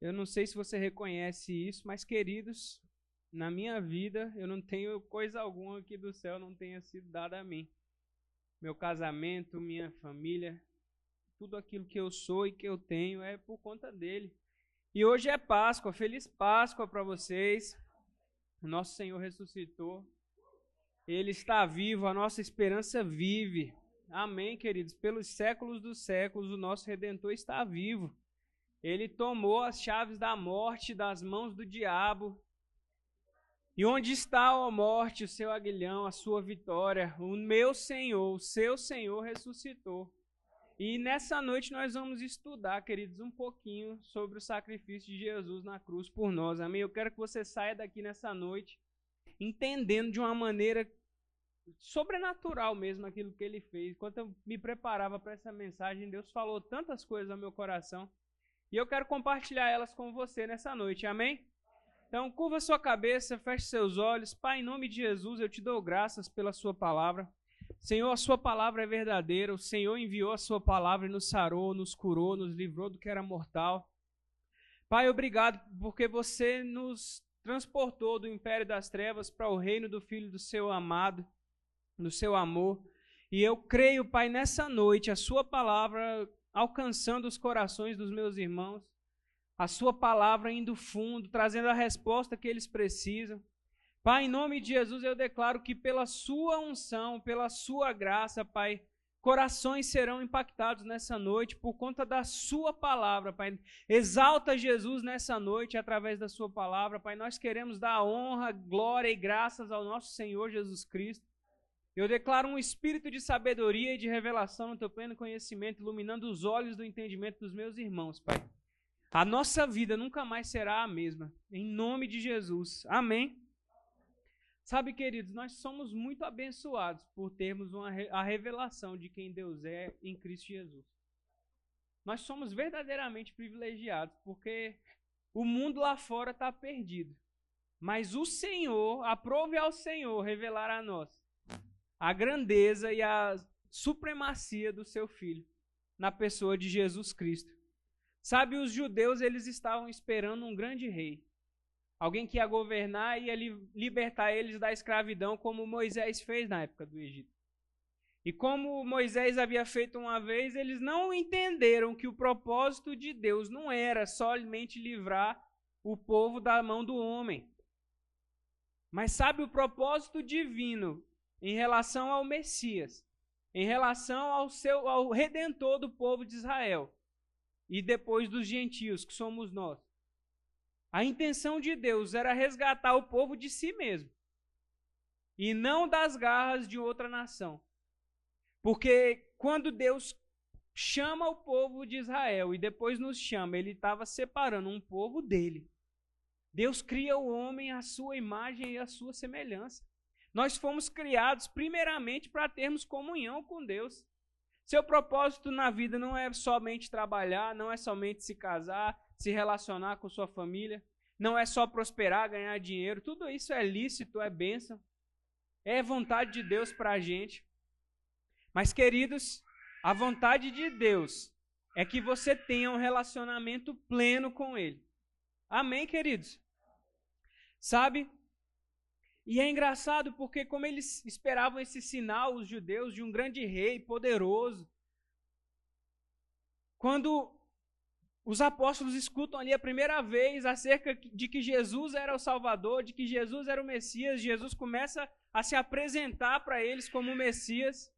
Eu não sei se você reconhece isso, mas queridos, na minha vida eu não tenho coisa alguma que do céu não tenha sido dada a mim. Meu casamento, minha família, tudo aquilo que eu sou e que eu tenho é por conta dele. E hoje é Páscoa, feliz Páscoa para vocês. Nosso Senhor ressuscitou. Ele está vivo, a nossa esperança vive. Amém, queridos. Pelos séculos dos séculos, o nosso redentor está vivo. Ele tomou as chaves da morte das mãos do diabo. E onde está, ó morte, o seu aguilhão, a sua vitória? O meu Senhor, o seu Senhor ressuscitou. E nessa noite nós vamos estudar, queridos, um pouquinho sobre o sacrifício de Jesus na cruz por nós. Amém? Eu quero que você saia daqui nessa noite entendendo de uma maneira sobrenatural mesmo aquilo que ele fez. Enquanto eu me preparava para essa mensagem, Deus falou tantas coisas ao meu coração. E eu quero compartilhar elas com você nessa noite, amém? Então, curva sua cabeça, feche seus olhos. Pai, em nome de Jesus, eu te dou graças pela sua palavra. Senhor, a sua palavra é verdadeira. O Senhor enviou a sua palavra e nos sarou, nos curou, nos livrou do que era mortal. Pai, obrigado porque você nos transportou do império das trevas para o reino do Filho do seu amado, do seu amor. E eu creio, Pai, nessa noite, a sua palavra alcançando os corações dos meus irmãos, a Sua palavra indo fundo, trazendo a resposta que eles precisam. Pai, em nome de Jesus, eu declaro que pela Sua unção, pela Sua graça, Pai, corações serão impactados nessa noite por conta da Sua palavra, Pai. Exalta Jesus nessa noite através da Sua palavra, Pai. Nós queremos dar honra, glória e graças ao nosso Senhor Jesus Cristo. Eu declaro um espírito de sabedoria e de revelação no teu pleno conhecimento, iluminando os olhos do entendimento dos meus irmãos, Pai. A nossa vida nunca mais será a mesma. Em nome de Jesus. Amém. Sabe, queridos, nós somos muito abençoados por termos uma, a revelação de quem Deus é em Cristo Jesus. Nós somos verdadeiramente privilegiados, porque o mundo lá fora está perdido. Mas o Senhor, aprove ao Senhor revelar a nós a grandeza e a supremacia do seu filho na pessoa de Jesus Cristo. Sabe, os judeus eles estavam esperando um grande rei. Alguém que ia governar e ia libertar eles da escravidão, como Moisés fez na época do Egito. E como Moisés havia feito uma vez, eles não entenderam que o propósito de Deus não era somente livrar o povo da mão do homem. Mas sabe, o propósito divino em relação ao Messias, em relação ao seu ao redentor do povo de Israel e depois dos gentios, que somos nós. A intenção de Deus era resgatar o povo de si mesmo e não das garras de outra nação. Porque quando Deus chama o povo de Israel e depois nos chama, ele estava separando um povo dele. Deus cria o homem à sua imagem e à sua semelhança. Nós fomos criados primeiramente para termos comunhão com Deus. Seu propósito na vida não é somente trabalhar, não é somente se casar, se relacionar com sua família, não é só prosperar, ganhar dinheiro. Tudo isso é lícito, é bênção, é vontade de Deus para a gente. Mas, queridos, a vontade de Deus é que você tenha um relacionamento pleno com Ele. Amém, queridos? Sabe, e é engraçado porque, como eles esperavam esse sinal, os judeus, de um grande rei poderoso, quando os apóstolos escutam ali a primeira vez acerca de que Jesus era o Salvador, de que Jesus era o Messias, Jesus começa a se apresentar para eles como o Messias.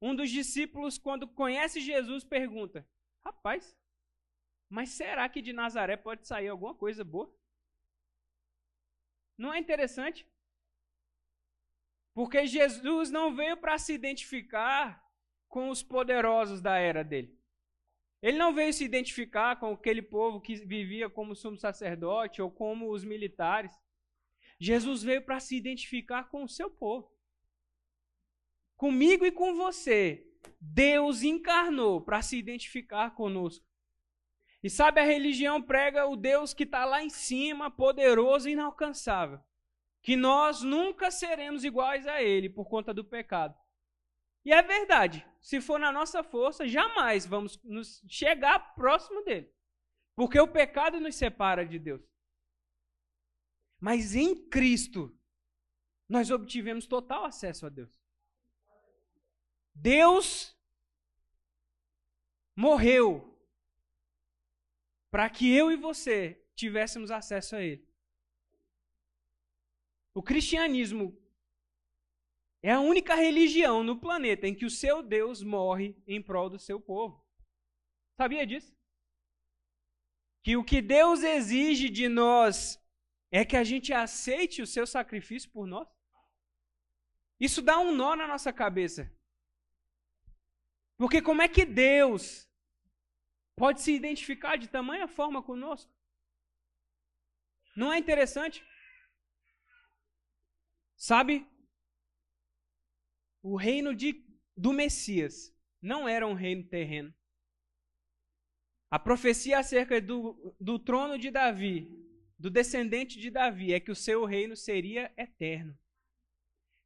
Um dos discípulos, quando conhece Jesus, pergunta: Rapaz, mas será que de Nazaré pode sair alguma coisa boa? Não é interessante? Porque Jesus não veio para se identificar com os poderosos da era dele. Ele não veio se identificar com aquele povo que vivia como sumo sacerdote ou como os militares. Jesus veio para se identificar com o seu povo. Comigo e com você, Deus encarnou para se identificar conosco. E sabe, a religião prega o Deus que está lá em cima, poderoso e inalcançável que nós nunca seremos iguais a Ele por conta do pecado. E é verdade, se for na nossa força, jamais vamos nos chegar próximo dele. Porque o pecado nos separa de Deus. Mas em Cristo, nós obtivemos total acesso a Deus. Deus morreu para que eu e você tivéssemos acesso a Ele. O cristianismo é a única religião no planeta em que o seu Deus morre em prol do seu povo. Sabia disso? Que o que Deus exige de nós é que a gente aceite o seu sacrifício por nós? Isso dá um nó na nossa cabeça. Porque como é que Deus pode se identificar de tamanha forma conosco? Não é interessante? Sabe? O reino de, do Messias não era um reino terreno. A profecia acerca do, do trono de Davi, do descendente de Davi, é que o seu reino seria eterno.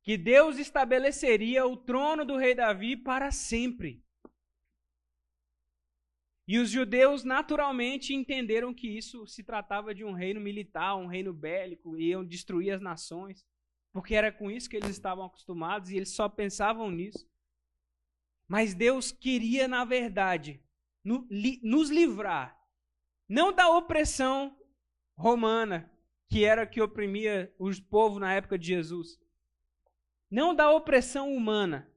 Que Deus estabeleceria o trono do rei Davi para sempre. E os judeus naturalmente entenderam que isso se tratava de um reino militar, um reino bélico, iam destruir as nações porque era com isso que eles estavam acostumados e eles só pensavam nisso. Mas Deus queria, na verdade, no, li, nos livrar, não da opressão romana, que era que oprimia os povos na época de Jesus, não da opressão humana,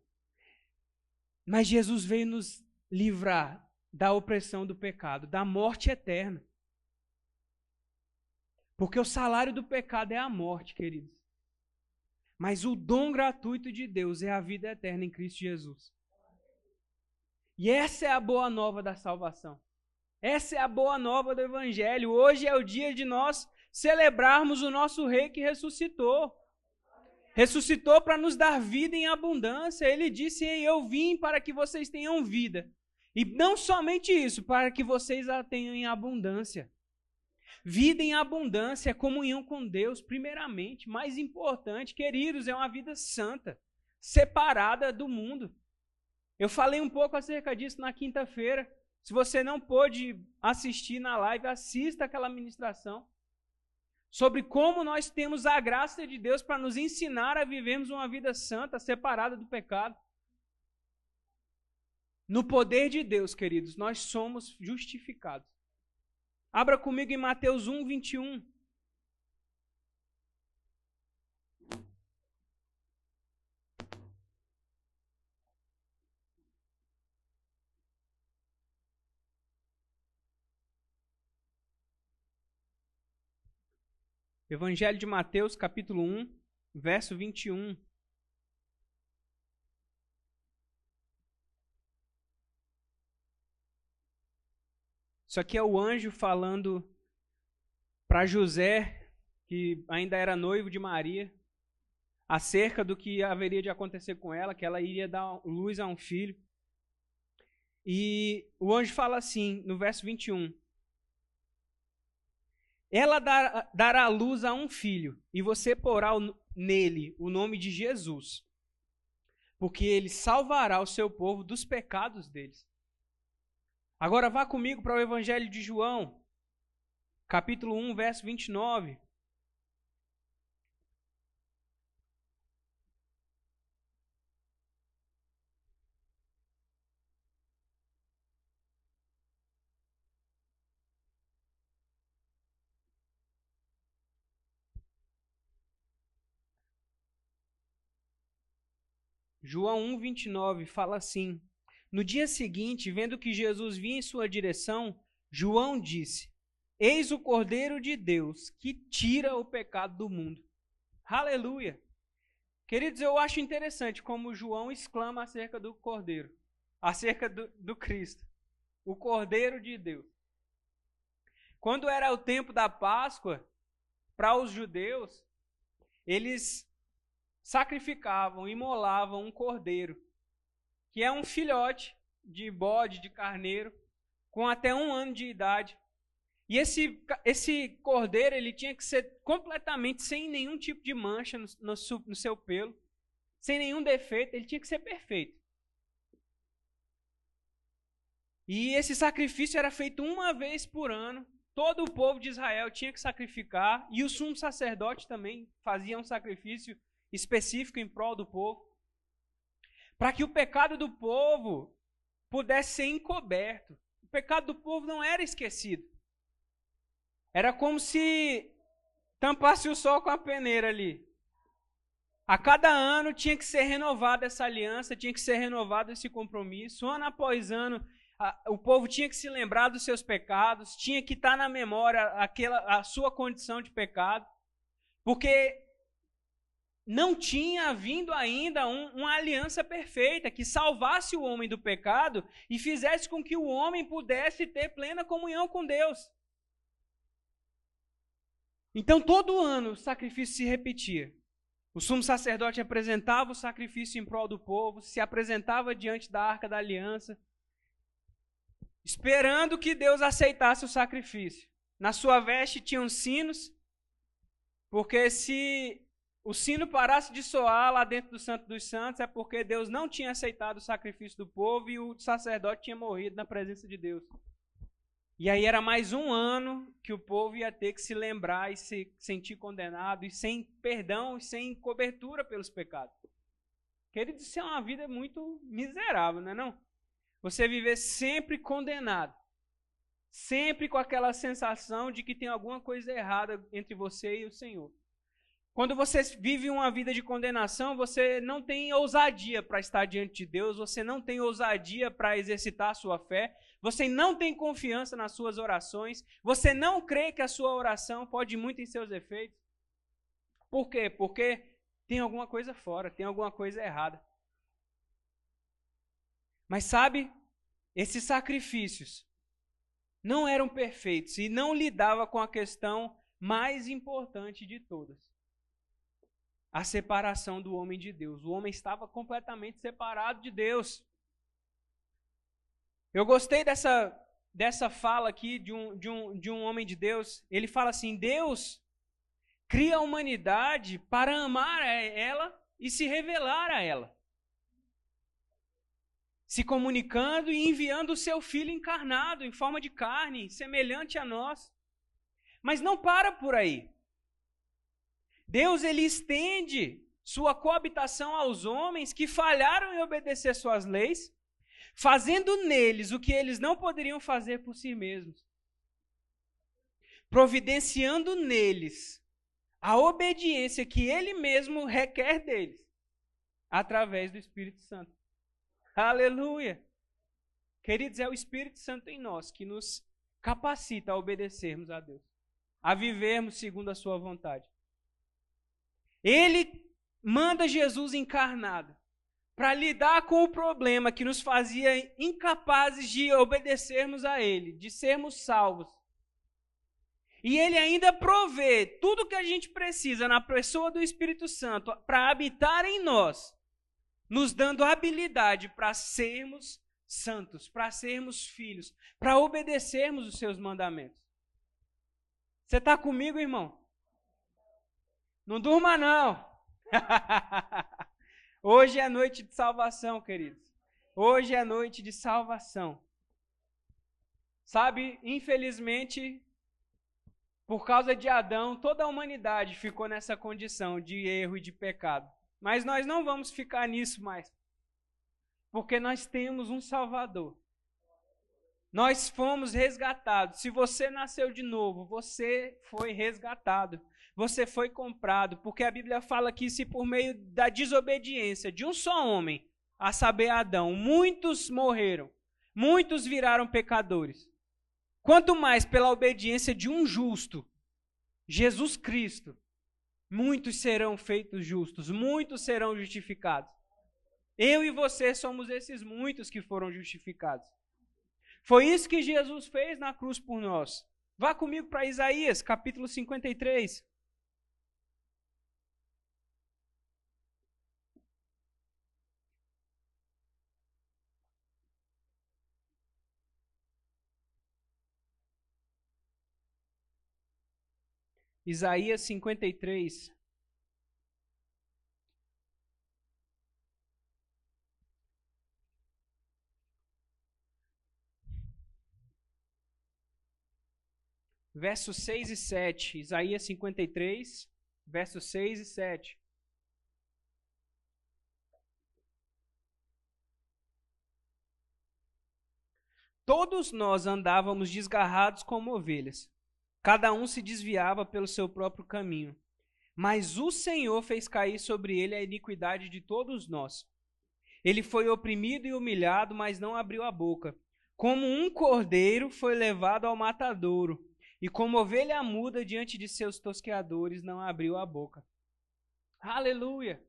mas Jesus veio nos livrar da opressão do pecado, da morte eterna. Porque o salário do pecado é a morte, queridos. Mas o dom gratuito de Deus é a vida eterna em Cristo Jesus. E essa é a boa nova da salvação. Essa é a boa nova do Evangelho. Hoje é o dia de nós celebrarmos o nosso Rei que ressuscitou. Ressuscitou para nos dar vida em abundância. Ele disse: Eu vim para que vocês tenham vida. E não somente isso, para que vocês a tenham em abundância. Vida em abundância comunhão com Deus, primeiramente. Mais importante, queridos, é uma vida santa, separada do mundo. Eu falei um pouco acerca disso na quinta-feira. Se você não pôde assistir na live, assista aquela ministração sobre como nós temos a graça de Deus para nos ensinar a vivermos uma vida santa, separada do pecado. No poder de Deus, queridos, nós somos justificados. Abra comigo em Mateus 1, 21. Evangelho de Mateus, capítulo 1, verso 21. Isso aqui é o anjo falando para José, que ainda era noivo de Maria, acerca do que haveria de acontecer com ela, que ela iria dar luz a um filho. E o anjo fala assim, no verso 21. Ela dar, dará luz a um filho, e você porá nele o nome de Jesus, porque ele salvará o seu povo dos pecados deles. Agora vá comigo para o Evangelho de João, capítulo 1, verso 29. João 1, 29 fala assim: no dia seguinte, vendo que Jesus vinha em sua direção, João disse: Eis o Cordeiro de Deus que tira o pecado do mundo. Aleluia! Queridos, eu acho interessante como João exclama acerca do Cordeiro, acerca do, do Cristo, o Cordeiro de Deus. Quando era o tempo da Páscoa, para os judeus, eles sacrificavam, imolavam um cordeiro que é um filhote de bode, de carneiro, com até um ano de idade. E esse, esse cordeiro ele tinha que ser completamente sem nenhum tipo de mancha no, no, no seu pelo, sem nenhum defeito, ele tinha que ser perfeito. E esse sacrifício era feito uma vez por ano. Todo o povo de Israel tinha que sacrificar. E o sumo sacerdote também fazia um sacrifício específico em prol do povo. Para que o pecado do povo pudesse ser encoberto. O pecado do povo não era esquecido. Era como se tampasse o sol com a peneira ali. A cada ano tinha que ser renovada essa aliança, tinha que ser renovado esse compromisso. Ano após ano, a, o povo tinha que se lembrar dos seus pecados, tinha que estar na memória aquela, a sua condição de pecado, porque não tinha vindo ainda um, uma aliança perfeita que salvasse o homem do pecado e fizesse com que o homem pudesse ter plena comunhão com Deus. Então, todo ano o sacrifício se repetia. O sumo sacerdote apresentava o sacrifício em prol do povo, se apresentava diante da arca da aliança, esperando que Deus aceitasse o sacrifício. Na sua veste tinham sinos, porque se o sino parasse de soar lá dentro do Santo dos Santos, é porque Deus não tinha aceitado o sacrifício do povo e o sacerdote tinha morrido na presença de Deus. E aí era mais um ano que o povo ia ter que se lembrar e se sentir condenado e sem perdão e sem cobertura pelos pecados. Querido, isso é uma vida muito miserável, não é não? Você viver sempre condenado. Sempre com aquela sensação de que tem alguma coisa errada entre você e o Senhor. Quando você vive uma vida de condenação, você não tem ousadia para estar diante de Deus, você não tem ousadia para exercitar a sua fé, você não tem confiança nas suas orações, você não crê que a sua oração pode muito em seus efeitos. Por quê? Porque tem alguma coisa fora, tem alguma coisa errada. Mas sabe, esses sacrifícios não eram perfeitos e não lidava com a questão mais importante de todas a separação do homem de Deus. O homem estava completamente separado de Deus. Eu gostei dessa, dessa fala aqui de um, de, um, de um homem de Deus. Ele fala assim: Deus cria a humanidade para amar ela e se revelar a ela. Se comunicando e enviando o seu filho encarnado em forma de carne, semelhante a nós. Mas não para por aí. Deus ele estende sua coabitação aos homens que falharam em obedecer suas leis, fazendo neles o que eles não poderiam fazer por si mesmos. Providenciando neles a obediência que ele mesmo requer deles, através do Espírito Santo. Aleluia! Queridos, é o Espírito Santo em nós que nos capacita a obedecermos a Deus, a vivermos segundo a Sua vontade. Ele manda Jesus encarnado para lidar com o problema que nos fazia incapazes de obedecermos a Ele, de sermos salvos. E Ele ainda provê tudo que a gente precisa na pessoa do Espírito Santo para habitar em nós, nos dando habilidade para sermos santos, para sermos filhos, para obedecermos os seus mandamentos. Você está comigo, irmão? Não durma, não. Hoje é noite de salvação, queridos. Hoje é noite de salvação. Sabe, infelizmente, por causa de Adão, toda a humanidade ficou nessa condição de erro e de pecado. Mas nós não vamos ficar nisso mais. Porque nós temos um Salvador. Nós fomos resgatados. Se você nasceu de novo, você foi resgatado você foi comprado, porque a Bíblia fala que se por meio da desobediência de um só homem, a saber Adão, muitos morreram, muitos viraram pecadores. Quanto mais pela obediência de um justo, Jesus Cristo, muitos serão feitos justos, muitos serão justificados. Eu e você somos esses muitos que foram justificados. Foi isso que Jesus fez na cruz por nós. Vá comigo para Isaías, capítulo 53. Isaías 53. Versos 6 e 7. Isaías 53, versos 6 e 7. Todos nós andávamos desgarrados como ovelhas Cada um se desviava pelo seu próprio caminho. Mas o Senhor fez cair sobre ele a iniquidade de todos nós. Ele foi oprimido e humilhado, mas não abriu a boca. Como um cordeiro foi levado ao matadouro, e como ovelha muda diante de seus tosqueadores, não abriu a boca. Aleluia!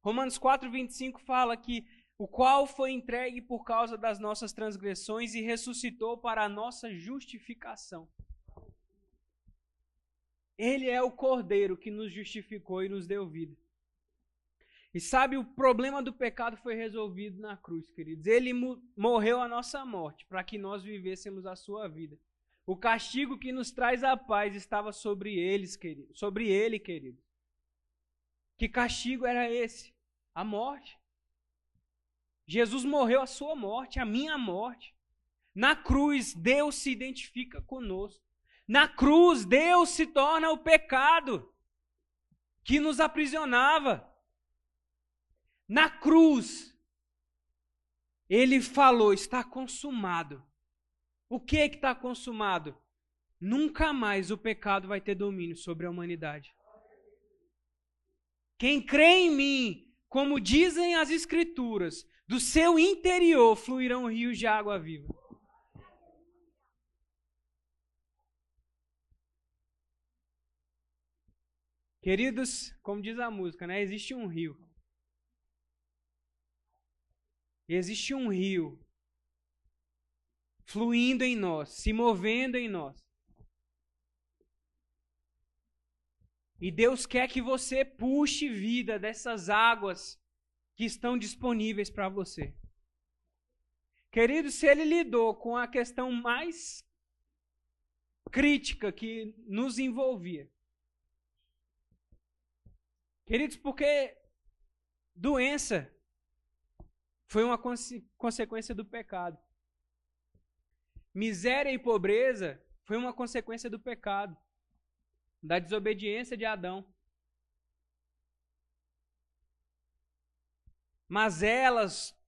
Romanos 4:25 fala que o qual foi entregue por causa das nossas transgressões e ressuscitou para a nossa justificação. Ele é o Cordeiro que nos justificou e nos deu vida. E sabe, o problema do pecado foi resolvido na cruz, queridos. Ele morreu a nossa morte para que nós vivêssemos a sua vida. O castigo que nos traz a paz estava sobre eles, querido, sobre ele, querido. Que castigo era esse? A morte. Jesus morreu a sua morte, a minha morte. Na cruz, Deus se identifica conosco. Na cruz, Deus se torna o pecado que nos aprisionava. Na cruz, ele falou: está consumado. O que é que está consumado? Nunca mais o pecado vai ter domínio sobre a humanidade. Quem crê em mim, como dizem as Escrituras, do seu interior fluirão rios de água viva. Queridos, como diz a música, né? Existe um rio. Existe um rio fluindo em nós, se movendo em nós. E Deus quer que você puxe vida dessas águas que estão disponíveis para você. Querido, se ele lidou com a questão mais crítica que nos envolvia. Queridos, porque doença foi uma consequência do pecado. Miséria e pobreza foi uma consequência do pecado, da desobediência de Adão. Mas elas,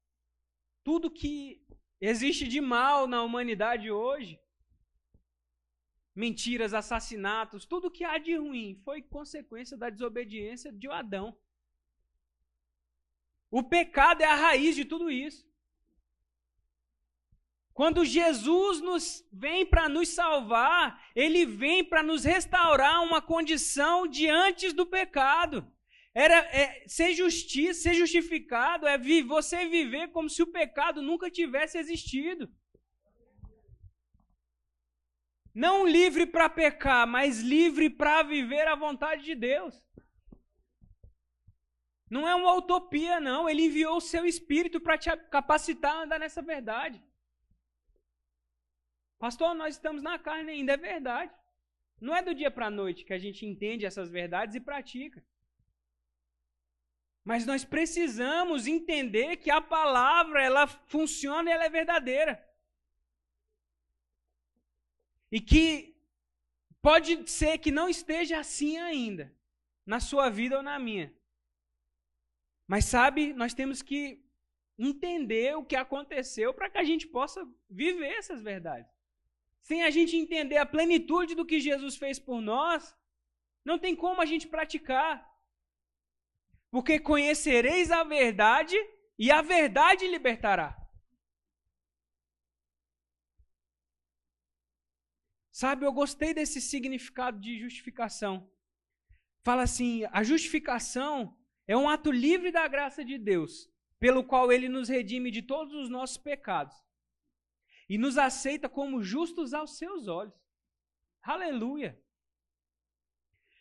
tudo que existe de mal na humanidade hoje, mentiras, assassinatos, tudo que há de ruim foi consequência da desobediência de Adão. O pecado é a raiz de tudo isso. Quando Jesus nos vem para nos salvar, ele vem para nos restaurar uma condição de antes do pecado. Era é, ser justiça, ser justificado é vi, você viver como se o pecado nunca tivesse existido. Não livre para pecar, mas livre para viver a vontade de Deus. Não é uma utopia, não. Ele enviou o seu espírito para te capacitar a andar nessa verdade. Pastor, nós estamos na carne ainda, é verdade. Não é do dia para a noite que a gente entende essas verdades e pratica. Mas nós precisamos entender que a palavra, ela funciona e ela é verdadeira. E que pode ser que não esteja assim ainda, na sua vida ou na minha. Mas sabe, nós temos que entender o que aconteceu para que a gente possa viver essas verdades. Sem a gente entender a plenitude do que Jesus fez por nós, não tem como a gente praticar. Porque conhecereis a verdade e a verdade libertará. Sabe, eu gostei desse significado de justificação. Fala assim: a justificação é um ato livre da graça de Deus, pelo qual ele nos redime de todos os nossos pecados e nos aceita como justos aos seus olhos. Aleluia!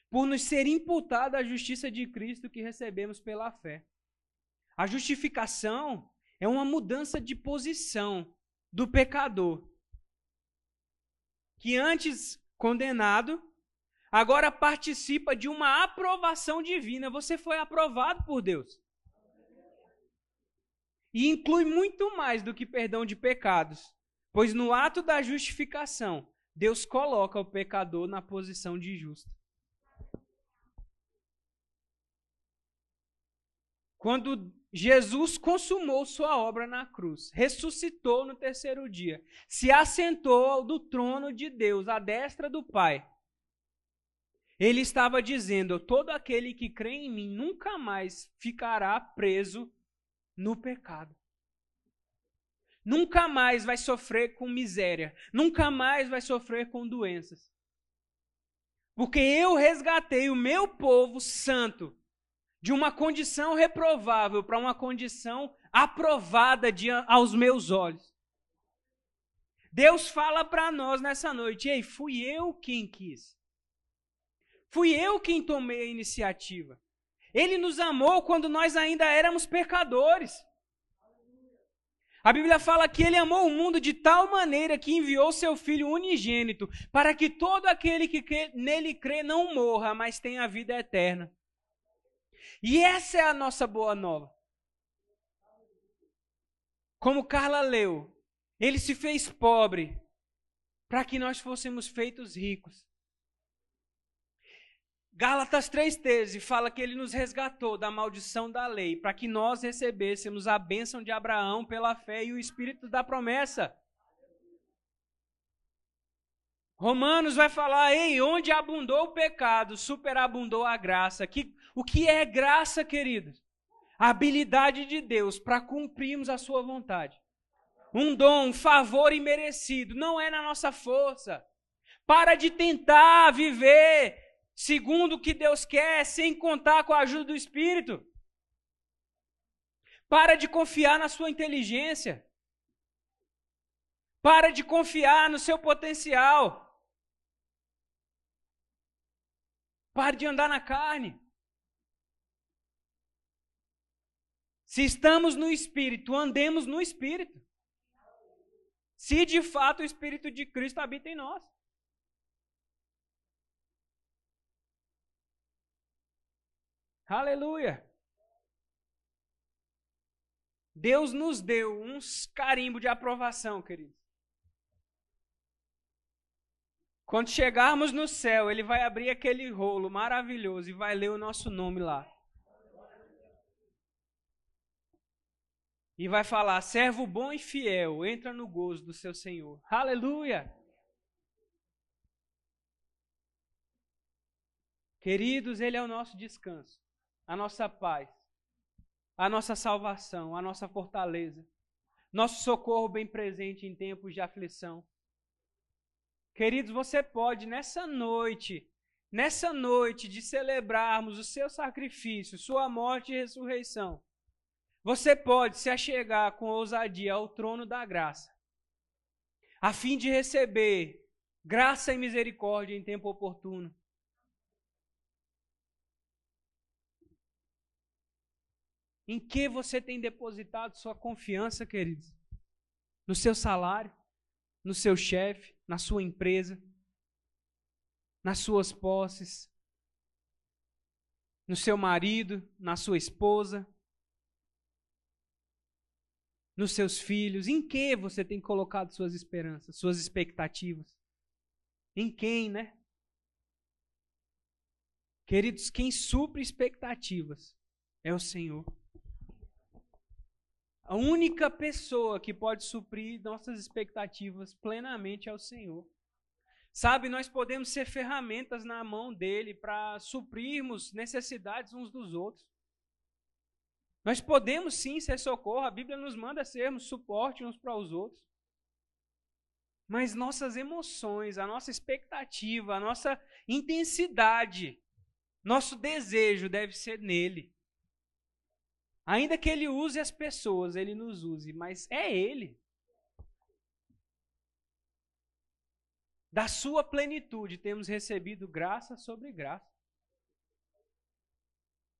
por nos ser imputada a justiça de Cristo que recebemos pela fé. A justificação é uma mudança de posição do pecador, que antes condenado, agora participa de uma aprovação divina. Você foi aprovado por Deus. E inclui muito mais do que perdão de pecados, pois no ato da justificação, Deus coloca o pecador na posição de justo. Quando Jesus consumou sua obra na cruz, ressuscitou no terceiro dia, se assentou do trono de Deus, à destra do Pai. Ele estava dizendo: todo aquele que crê em mim nunca mais ficará preso no pecado. Nunca mais vai sofrer com miséria, nunca mais vai sofrer com doenças. Porque eu resgatei o meu povo santo de uma condição reprovável para uma condição aprovada de, aos meus olhos. Deus fala para nós nessa noite: ei, fui eu quem quis. Fui eu quem tomei a iniciativa. Ele nos amou quando nós ainda éramos pecadores. A Bíblia fala que ele amou o mundo de tal maneira que enviou seu filho unigênito, para que todo aquele que nele crê não morra, mas tenha a vida eterna. E essa é a nossa boa nova. Como Carla leu, ele se fez pobre para que nós fôssemos feitos ricos. Gálatas 3,13 fala que ele nos resgatou da maldição da lei, para que nós recebêssemos a bênção de Abraão pela fé e o espírito da promessa. Romanos vai falar, ei, onde abundou o pecado, superabundou a graça. Que, o que é graça, queridos? A habilidade de Deus para cumprirmos a sua vontade. Um dom, um favor imerecido, não é na nossa força. Para de tentar viver segundo o que Deus quer, sem contar com a ajuda do Espírito. Para de confiar na sua inteligência. Para de confiar no seu potencial. Pare de andar na carne. Se estamos no Espírito, andemos no Espírito. Se de fato o Espírito de Cristo habita em nós. Aleluia! Deus nos deu uns carimbo de aprovação, queridos. Quando chegarmos no céu, ele vai abrir aquele rolo maravilhoso e vai ler o nosso nome lá. E vai falar: servo bom e fiel, entra no gozo do seu Senhor. Aleluia! Queridos, Ele é o nosso descanso, a nossa paz, a nossa salvação, a nossa fortaleza, nosso socorro bem presente em tempos de aflição. Queridos, você pode nessa noite, nessa noite de celebrarmos o seu sacrifício, sua morte e ressurreição, você pode se achegar com ousadia ao trono da graça, a fim de receber graça e misericórdia em tempo oportuno. Em que você tem depositado sua confiança, queridos? No seu salário? No seu chefe? na sua empresa, nas suas posses, no seu marido, na sua esposa, nos seus filhos. Em que você tem colocado suas esperanças, suas expectativas? Em quem, né? Queridos, quem supre expectativas é o Senhor. A única pessoa que pode suprir nossas expectativas plenamente é o Senhor. Sabe, nós podemos ser ferramentas na mão dele para suprirmos necessidades uns dos outros. Nós podemos sim ser socorro, a Bíblia nos manda sermos suporte uns para os outros. Mas nossas emoções, a nossa expectativa, a nossa intensidade, nosso desejo deve ser nele. Ainda que ele use as pessoas, ele nos use, mas é ele. Da sua plenitude temos recebido graça sobre graça.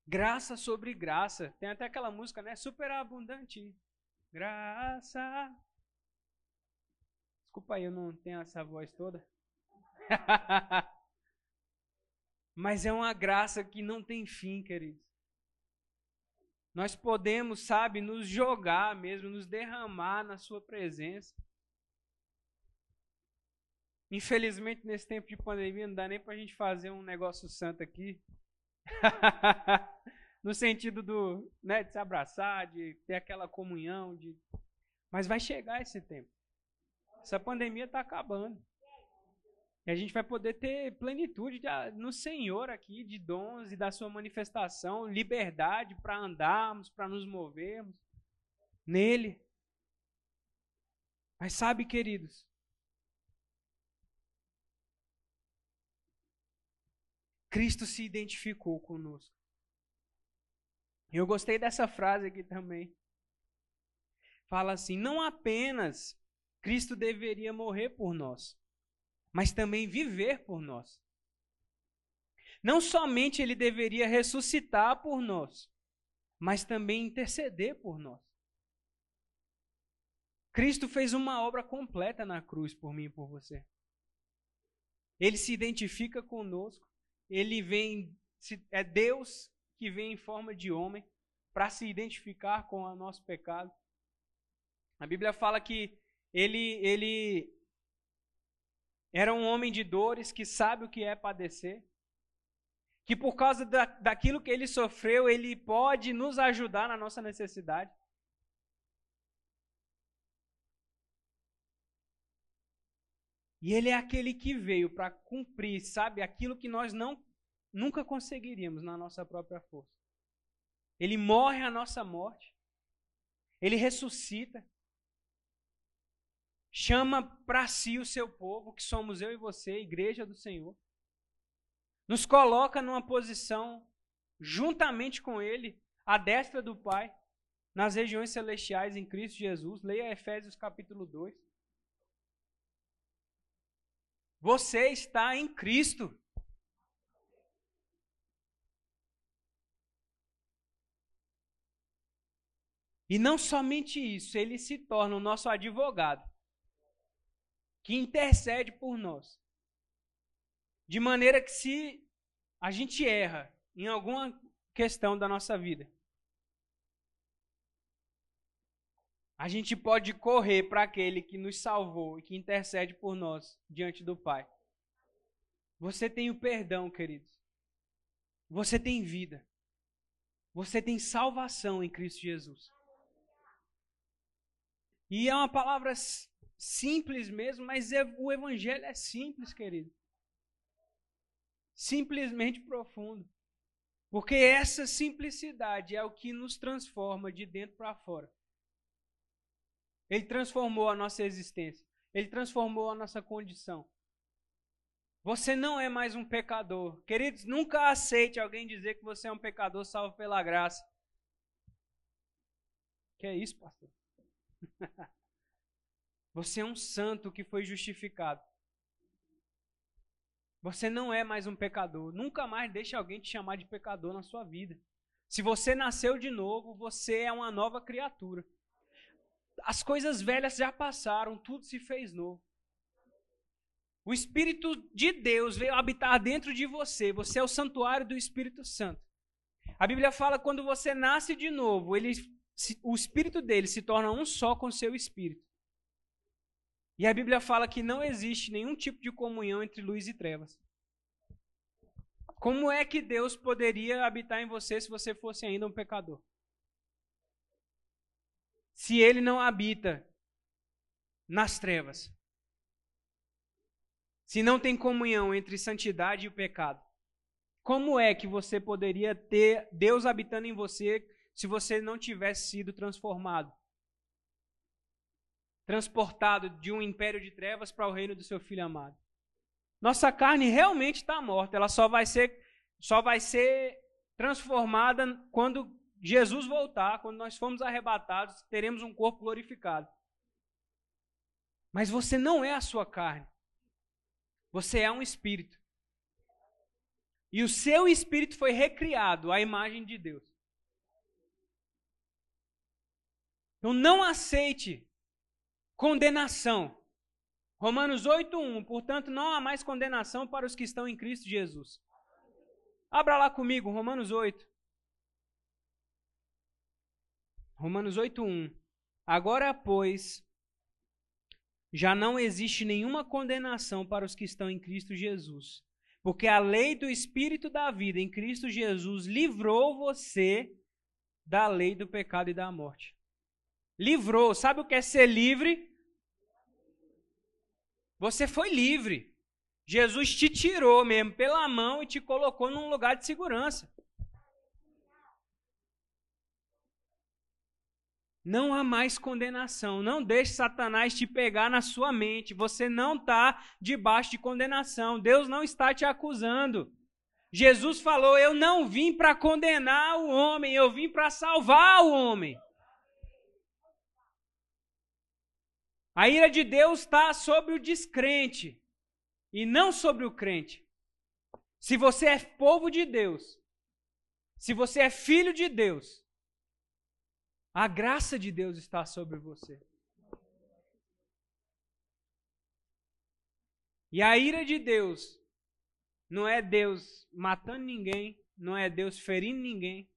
Graça sobre graça. Tem até aquela música, né? Superabundante. Graça. Desculpa aí, eu não tenho essa voz toda. Mas é uma graça que não tem fim, queridos. Nós podemos, sabe, nos jogar mesmo, nos derramar na Sua presença. Infelizmente, nesse tempo de pandemia, não dá nem pra gente fazer um negócio santo aqui. no sentido do, né, de se abraçar, de ter aquela comunhão, de mas vai chegar esse tempo. Essa pandemia está acabando. E a gente vai poder ter plenitude no Senhor aqui, de dons e da sua manifestação, liberdade para andarmos, para nos movermos nele. Mas sabe, queridos, Cristo se identificou conosco. Eu gostei dessa frase aqui também. Fala assim: não apenas Cristo deveria morrer por nós, mas também viver por nós. Não somente ele deveria ressuscitar por nós, mas também interceder por nós. Cristo fez uma obra completa na cruz por mim e por você. Ele se identifica conosco, ele vem, é Deus que vem em forma de homem para se identificar com o nosso pecado. A Bíblia fala que ele, ele era um homem de dores que sabe o que é padecer. Que por causa da, daquilo que ele sofreu, ele pode nos ajudar na nossa necessidade. E ele é aquele que veio para cumprir, sabe, aquilo que nós não nunca conseguiríamos na nossa própria força. Ele morre a nossa morte. Ele ressuscita chama para si o seu povo, que somos eu e você, igreja do Senhor. Nos coloca numa posição, juntamente com Ele, à destra do Pai, nas regiões celestiais em Cristo Jesus. Leia Efésios capítulo 2. Você está em Cristo. E não somente isso, ele se torna o nosso advogado que intercede por nós. De maneira que se a gente erra em alguma questão da nossa vida, a gente pode correr para aquele que nos salvou e que intercede por nós diante do Pai. Você tem o perdão, queridos. Você tem vida. Você tem salvação em Cristo Jesus. E é uma palavra simples mesmo, mas é, o evangelho é simples, querido. Simplesmente profundo. Porque essa simplicidade é o que nos transforma de dentro para fora. Ele transformou a nossa existência. Ele transformou a nossa condição. Você não é mais um pecador. Queridos, nunca aceite alguém dizer que você é um pecador salvo pela graça. Que é isso, pastor? Você é um santo que foi justificado. Você não é mais um pecador. Nunca mais deixe alguém te chamar de pecador na sua vida. Se você nasceu de novo, você é uma nova criatura. As coisas velhas já passaram, tudo se fez novo. O Espírito de Deus veio habitar dentro de você. Você é o santuário do Espírito Santo. A Bíblia fala quando você nasce de novo, ele, o Espírito dele se torna um só com seu Espírito. E a Bíblia fala que não existe nenhum tipo de comunhão entre luz e trevas. Como é que Deus poderia habitar em você se você fosse ainda um pecador? Se ele não habita nas trevas. Se não tem comunhão entre santidade e o pecado. Como é que você poderia ter Deus habitando em você se você não tivesse sido transformado? transportado de um império de trevas para o reino do seu filho amado. Nossa carne realmente está morta, ela só vai ser só vai ser transformada quando Jesus voltar, quando nós formos arrebatados, teremos um corpo glorificado. Mas você não é a sua carne. Você é um espírito. E o seu espírito foi recriado à imagem de Deus. Então não aceite condenação. Romanos 8:1, portanto, não há mais condenação para os que estão em Cristo Jesus. Abra lá comigo, Romanos 8. Romanos 8:1. Agora, pois, já não existe nenhuma condenação para os que estão em Cristo Jesus. Porque a lei do Espírito da vida em Cristo Jesus livrou você da lei do pecado e da morte. Livrou. Sabe o que é ser livre? Você foi livre. Jesus te tirou mesmo pela mão e te colocou num lugar de segurança. Não há mais condenação. Não deixe Satanás te pegar na sua mente. Você não está debaixo de condenação. Deus não está te acusando. Jesus falou: Eu não vim para condenar o homem, eu vim para salvar o homem. A ira de Deus está sobre o descrente e não sobre o crente. Se você é povo de Deus, se você é filho de Deus, a graça de Deus está sobre você. E a ira de Deus não é Deus matando ninguém, não é Deus ferindo ninguém,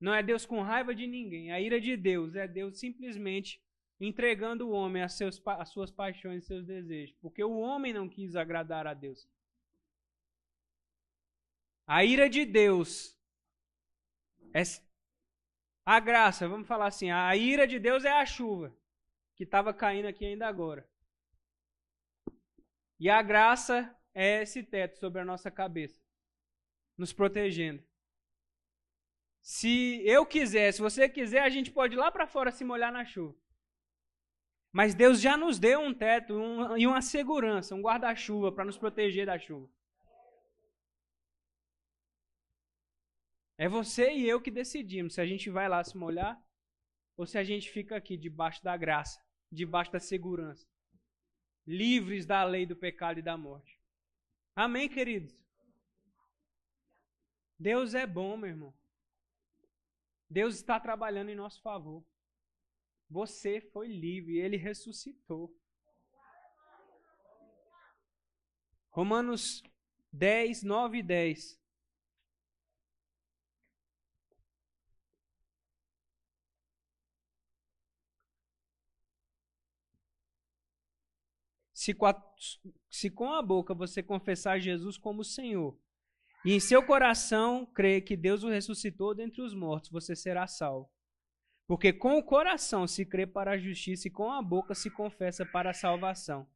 não é Deus com raiva de ninguém. A ira de Deus é Deus simplesmente entregando o homem a suas paixões e seus desejos, porque o homem não quis agradar a Deus. A ira de Deus é a graça, vamos falar assim, a ira de Deus é a chuva que estava caindo aqui ainda agora. E a graça é esse teto sobre a nossa cabeça, nos protegendo. Se eu quiser, se você quiser, a gente pode ir lá para fora se molhar na chuva. Mas Deus já nos deu um teto um, e uma segurança, um guarda-chuva para nos proteger da chuva. É você e eu que decidimos se a gente vai lá se molhar ou se a gente fica aqui debaixo da graça, debaixo da segurança, livres da lei do pecado e da morte. Amém, queridos? Deus é bom, meu irmão. Deus está trabalhando em nosso favor. Você foi livre, ele ressuscitou. Romanos 10, 9 e 10. Se com, a, se com a boca você confessar Jesus como Senhor, e em seu coração crer que Deus o ressuscitou dentre os mortos, você será salvo. Porque com o coração se crê para a justiça e com a boca se confessa para a salvação.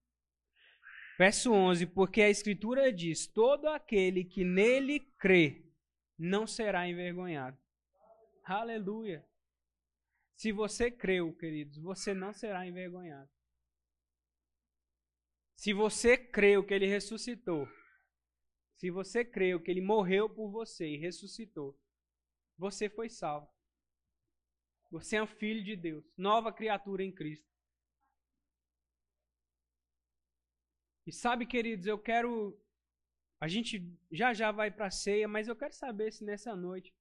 Verso 11: Porque a Escritura diz: Todo aquele que nele crê não será envergonhado. Aleluia. Se você creu, queridos, você não será envergonhado. Se você creu que ele ressuscitou, se você creu que ele morreu por você e ressuscitou, você foi salvo. Você é um filho de Deus, nova criatura em Cristo. E sabe, queridos, eu quero. A gente já já vai para a ceia, mas eu quero saber se nessa noite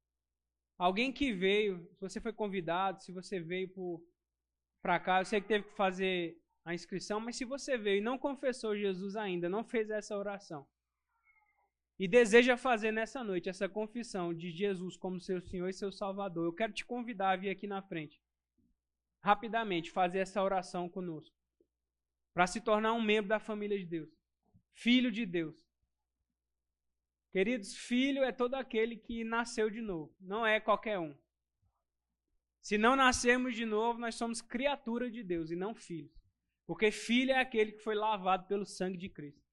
alguém que veio, se você foi convidado, se você veio para cá, eu sei que teve que fazer a inscrição, mas se você veio e não confessou Jesus ainda, não fez essa oração, e deseja fazer nessa noite essa confissão de Jesus como seu Senhor e seu Salvador, eu quero te convidar a vir aqui na frente, rapidamente, fazer essa oração conosco, para se tornar um membro da família de Deus, filho de Deus. Queridos, filho é todo aquele que nasceu de novo, não é qualquer um. Se não nascermos de novo, nós somos criatura de Deus e não filhos. Porque filho é aquele que foi lavado pelo sangue de Cristo.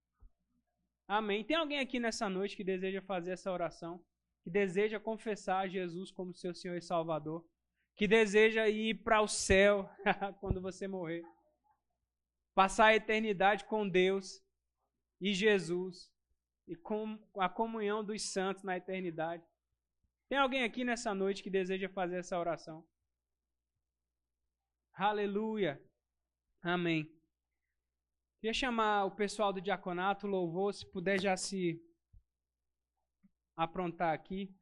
Amém. Tem alguém aqui nessa noite que deseja fazer essa oração? Que deseja confessar Jesus como seu Senhor e Salvador? Que deseja ir para o céu quando você morrer? Passar a eternidade com Deus e Jesus e com a comunhão dos santos na eternidade. Tem alguém aqui nessa noite que deseja fazer essa oração? Aleluia. Amém. Queria chamar o pessoal do diaconato, louvor, se puder já se aprontar aqui.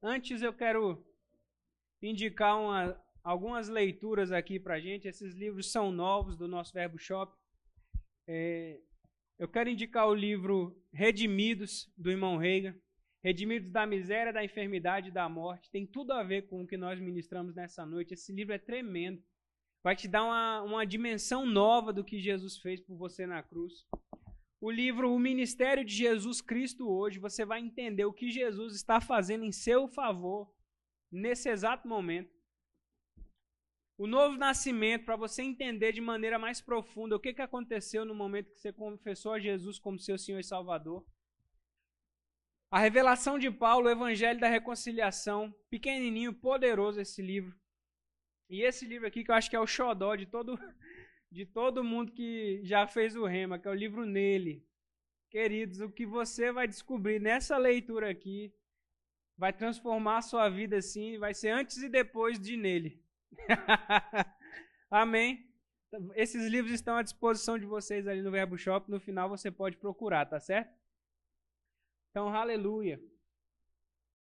Antes eu quero indicar uma, algumas leituras aqui para gente. Esses livros são novos do nosso Verbo Shop. É, eu quero indicar o livro Redimidos, do irmão Reagan. Redimidos da miséria, da enfermidade e da morte. Tem tudo a ver com o que nós ministramos nessa noite. Esse livro é tremendo. Vai te dar uma, uma dimensão nova do que Jesus fez por você na cruz. O livro O Ministério de Jesus Cristo hoje, você vai entender o que Jesus está fazendo em seu favor nesse exato momento. O novo nascimento, para você entender de maneira mais profunda o que, que aconteceu no momento que você confessou a Jesus como seu Senhor e Salvador. A revelação de Paulo, o Evangelho da Reconciliação, pequenininho, poderoso esse livro. E esse livro aqui que eu acho que é o xodó de todo, de todo mundo que já fez o rema, que é o livro Nele. Queridos, o que você vai descobrir nessa leitura aqui vai transformar a sua vida assim, vai ser antes e depois de Nele. Amém? Esses livros estão à disposição de vocês ali no Verbo Shop. No final você pode procurar, tá certo? Então, aleluia.